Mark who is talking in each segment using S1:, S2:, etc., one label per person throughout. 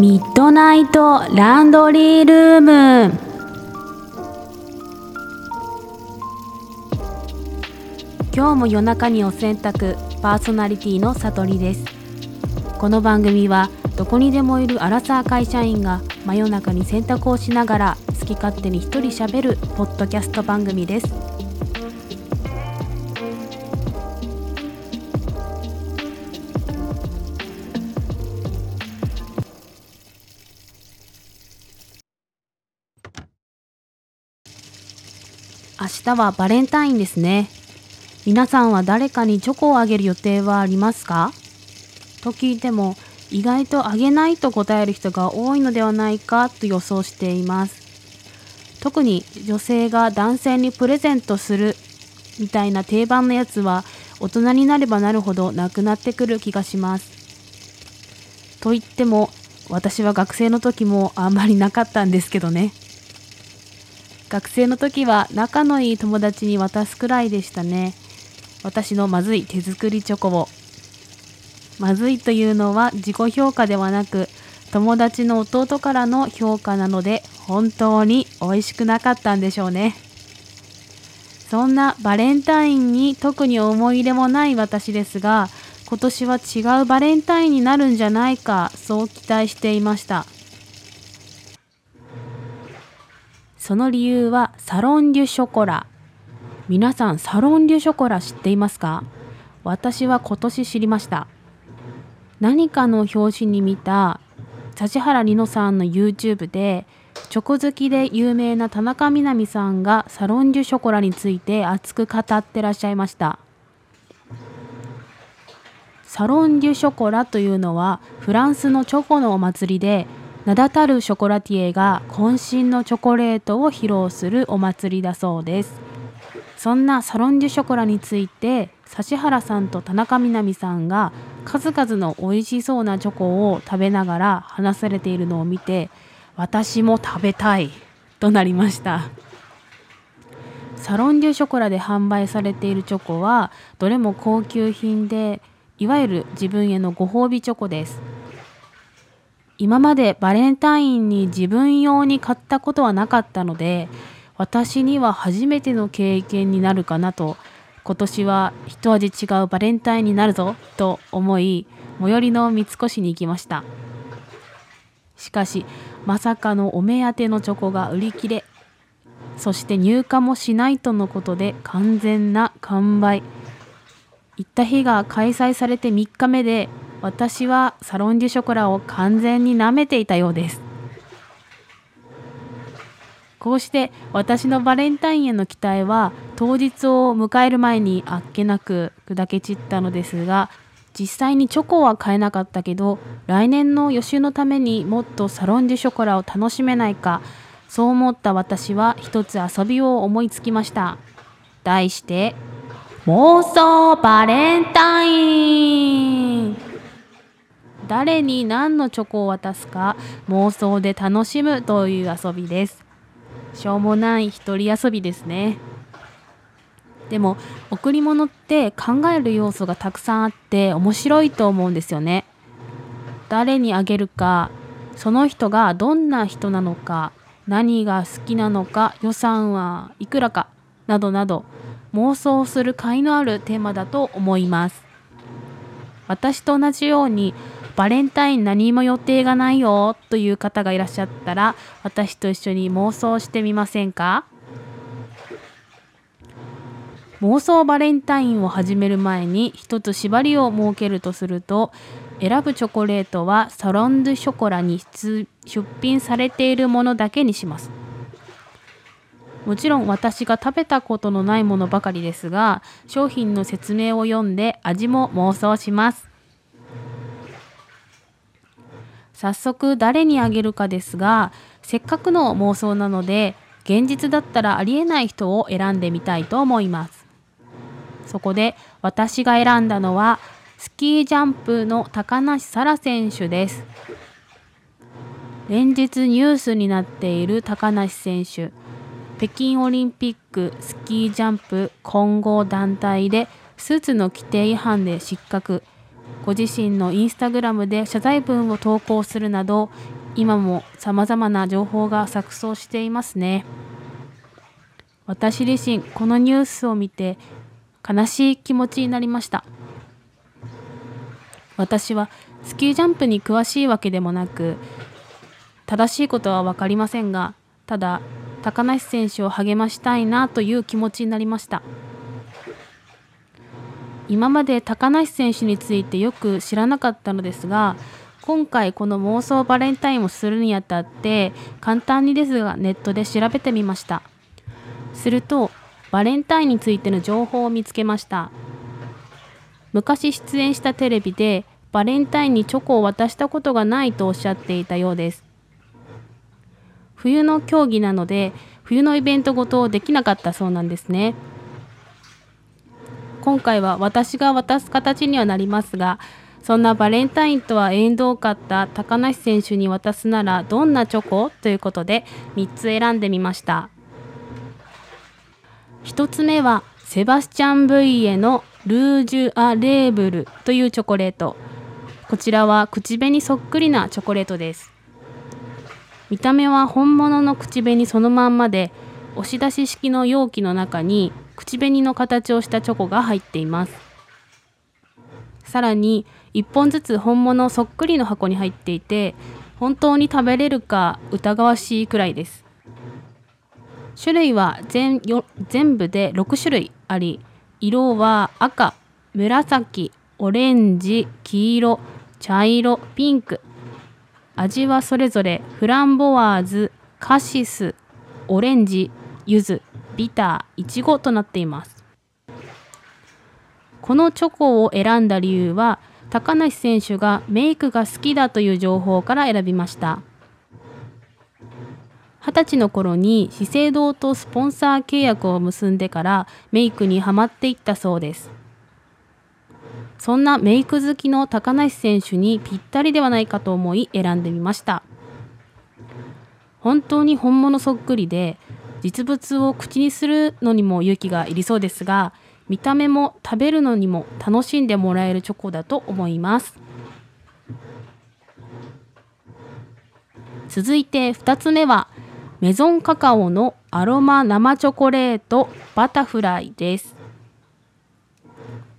S1: ミッドナイトランドリールーム。今日も夜中にお洗濯パーソナリティのさとりです。この番組はどこにでもいるアラサー会社員が真夜中に洗濯をしながら好き勝手に一人喋るポッドキャスト番組です。明日はバレンタインですね。皆さんは誰かにチョコをあげる予定はありますか？と聞いても意外とあげないと答える人が多いのではないかと予想しています。特に女性が男性にプレゼントするみたいな定番のやつは大人になればなるほどなくなってくる気がします。と言っても私は学生の時もあんまりなかったんですけどね。学生の時は仲のいい友達に渡すくらいでしたね。私のまずい手作りチョコを。まずいというのは自己評価ではなく友達の弟からの評価なので本当に美味しくなかったんでしょうね。そんなバレンタインに特に思い入れもない私ですが今年は違うバレンタインになるんじゃないかそう期待していました。その理由はサロン・デュ・ショコラ。皆さんサロン・デュ・ショコラ知っていますか？私は今年知りました。何かの表紙に見た指原莉乃さんの YouTube でチョコ好きで有名な田中みな実さんがサロン・デュ・ショコラについて熱く語ってらっしゃいました。サロン・デュ・ショコラというのはフランスのチョコのお祭りで名だたるショコラティエが渾身のチョコレートを披露するお祭りだそうです。そんなサロン・デュ・ショコラについて指原さんと田中みな実さんが数々の美味しそうなチョコを食べながら話されているのを見て私も食べたいとなりました。サロン・デュ・ショコラで販売されているチョコはどれも高級品でいわゆる自分へのご褒美チョコです。今までバレンタインに自分用に買ったことはなかったので私には初めての経験になるかなと。今年は一味違うバレンタインになるぞと思い最寄りの三越に行きました。しかしまさかのお目当てのチョコが売り切れそして入荷もしないとのことで完全な完売。行った日が開催されて3日目で私はサロン・デュ・ショコラを完全に舐めていたようです。こうして私のバレンタインへの期待は当日を迎える前にあっけなく砕け散ったのですが実際にチョコは買えなかったけど来年の予習のためにもっとサロン・デュ・ショコラを楽しめないかそう思った私は一つ遊びを思いつきました。題して妄想バレンタイン。誰に何のチョコを渡すか妄想で楽しむという遊びです。しょうもない一人遊びですね。でも贈り物って考える要素がたくさんあって面白いと思うんですよね。誰にあげるかその人がどんな人なのか何が好きなのか予算はいくらかなどなど妄想する甲斐のあるテーマだと思います。私と同じようにバレンタイン何も予定がないよという方がいらっしゃったら私と一緒に妄想してみませんか？妄想バレンタインを始める前に一つ縛りを設けるとすると選ぶチョコレートはサロン・ドゥ・ショコラに出品されているものだけにします。もちろん私が食べたことのないものばかりですが商品の説明を読んで味も妄想します。早速誰にあげるかですがせっかくの妄想なので現実だったらありえない人を選んでみたいと思います。そこで私が選んだのはスキージャンプの高梨沙羅選手です。連日ニュースになっている高梨選手。北京オリンピックスキージャンプ混合団体でスーツの規定違反で失格。ご自身のインスタグラムで謝罪文を投稿するなど今も様々な情報が錯綜していますね。私自身このニュースを見て悲しい気持ちになりました。私はスキージャンプに詳しいわけでもなく正しいことは分かりませんがただ高梨選手を励ましたいなという気持ちになりました。今まで高梨選手についてよく知らなかったのですが今回この妄想バレンタインをするにあたって簡単にですがネットで調べてみました。するとバレンタインについての情報を見つけました。昔出演したテレビでバレンタインにチョコを渡したことがないとおっしゃっていたようです。冬の競技なので冬のイベントごとできなかったそうなんですね。今回は私が渡す形にはなりますがそんなバレンタインとは縁遠かった高梨選手に渡すならどんなチョコということで3つ選んでみました。1つ目はセバスチャン・ブイエのルージュ・ア・レーブルというチョコレート。こちらは口紅そっくりなチョコレートです。見た目は本物の口紅そのまんまで押し出し式の容器の中に口紅の形をしたチョコが入っています。さらに1本ずつ本物そっくりの箱に入っていて本当に食べれるか疑わしいくらいです。種類は全全部で6種類あり色は赤紫オレンジ黄色茶色ピンク。味はそれぞれフランボワーズカシスオレンジ柚子ビターいちごとなっています。このチョコを選んだ理由は高梨選手がメイクが好きだという情報から選びました。二十歳の頃に資生堂とスポンサー契約を結んでからメイクにはまっていったそうです。そんなメイク好きの高梨選手にぴったりではないかと思い選んでみました。本当に本物そっくりで実物を口にするのにも勇気がいりそうですが見た目も食べるのにも楽しんでもらえるチョコだと思います。続いて2つ目はメゾンカカオのアロマ生チョコレートバタフライです。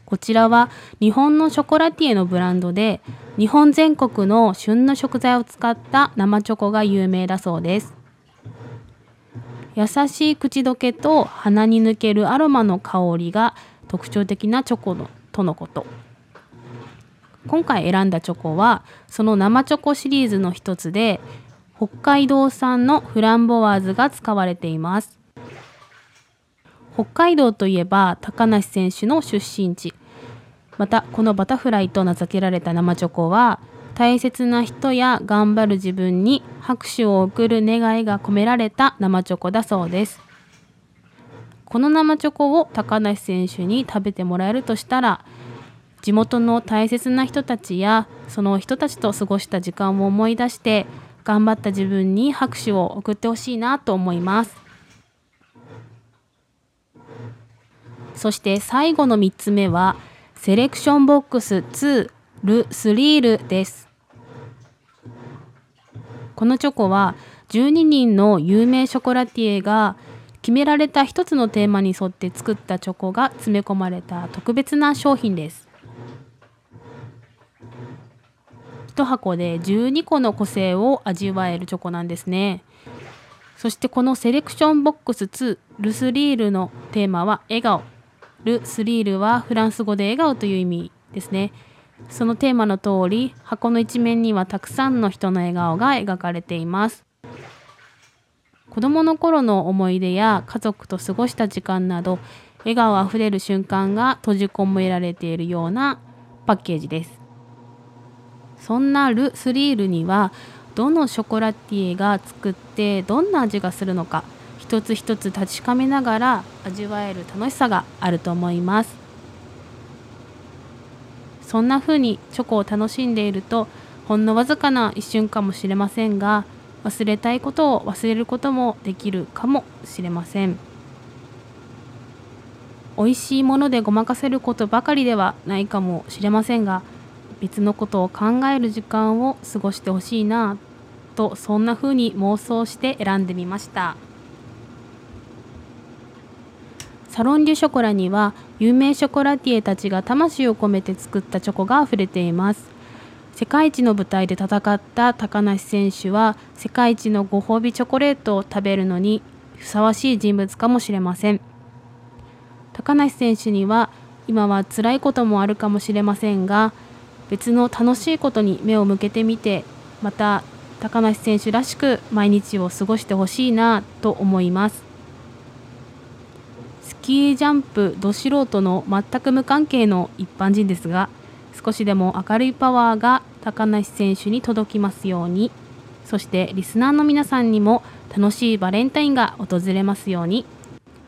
S1: こちらは日本のショコラティエのブランドで日本全国の旬の食材を使った生チョコが有名だそうです。優しい口どけと鼻に抜けるアロマの香りが特徴的なチョコのとのこと。今回選んだチョコはその生チョコシリーズの一つで北海道産のフランボワーズが使われています。北海道といえば高梨選手の出身地。またこのバタフライと名付けられた生チョコは大切な人や頑張る自分に拍手を送る願いが込められた生チョコだそうですこの生チョコを高梨選手に食べてもらえるとしたら地元の大切な人たちやその人たちと過ごした時間を思い出して頑張った自分に拍手を送ってほしいなと思いますそして最後の3つ目はセレクションボックス2ル・スリールです。このチョコは12人の有名ショコラティエが決められた一つのテーマに沿って作ったチョコが詰め込まれた特別な商品です。1箱で12個の個性を味わえるチョコなんですね。そしてこのセレクションボックス2ルスリールのテーマは笑顔ル・スリールはフランス語で笑顔という意味ですね。そのテーマの通り箱の一面にはたくさんの人の笑顔が描かれています。子供の頃の思い出や家族と過ごした時間など笑顔あふれる瞬間が閉じ込められているようなパッケージです。そんなル・スリールにはどのショコラティエが作ってどんな味がするのか一つ一つ確かめながら味わえる楽しさがあると思いますそんな風にチョコを楽しんでいるとほんのわずかな一瞬かもしれませんが忘れたいことを忘れることもできるかもしれません。美味しいものでごまかせることばかりではないかもしれませんが別のことを考える時間を過ごしてほしいなとそんな風に妄想して選んでみました。サロン・デュ・ショコラには有名ショコラティエたちが魂を込めて作ったチョコが溢れています。世界一の舞台で戦った高梨選手は世界一のご褒美チョコレートを食べるのにふさわしい人物かもしれません。高梨選手には今は辛いこともあるかもしれませんが別の楽しいことに目を向けてみてまた高梨選手らしく毎日を過ごしてほしいなと思います。スキージャンプど素人の全く無関係の一般人ですが少しでも明るいパワーが高梨選手に届きますようにそしてリスナーの皆さんにも楽しいバレンタインが訪れますように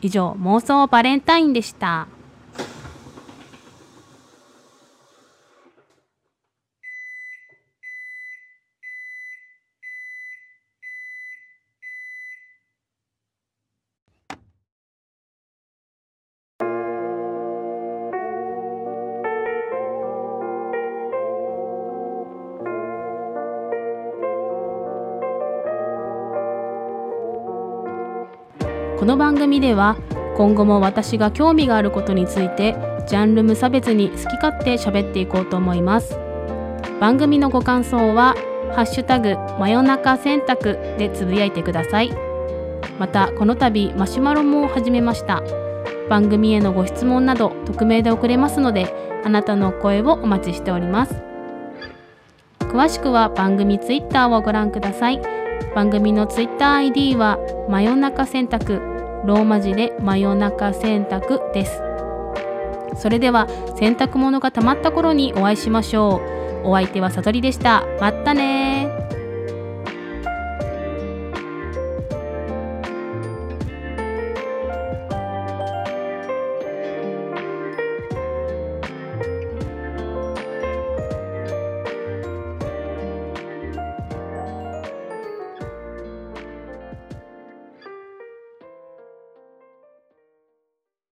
S1: 以上妄想バレンタインでした。この番組では今後も私が興味があることについてジャンル無差別に好き勝手喋っていこうと思います。番組のご感想はハッシュタグ真夜中洗濯でつぶやいてください。またこの度マシュマロも始めました。番組へのご質問など匿名で送れますのであなたの声をお待ちしております。詳しくは番組ツイッターをご覧ください。番組のツイッター ID は真夜中洗濯ローマ字で真夜中洗濯です。それでは洗濯物が溜まった頃にお会いしましょう。お相手はさとりでした。まったね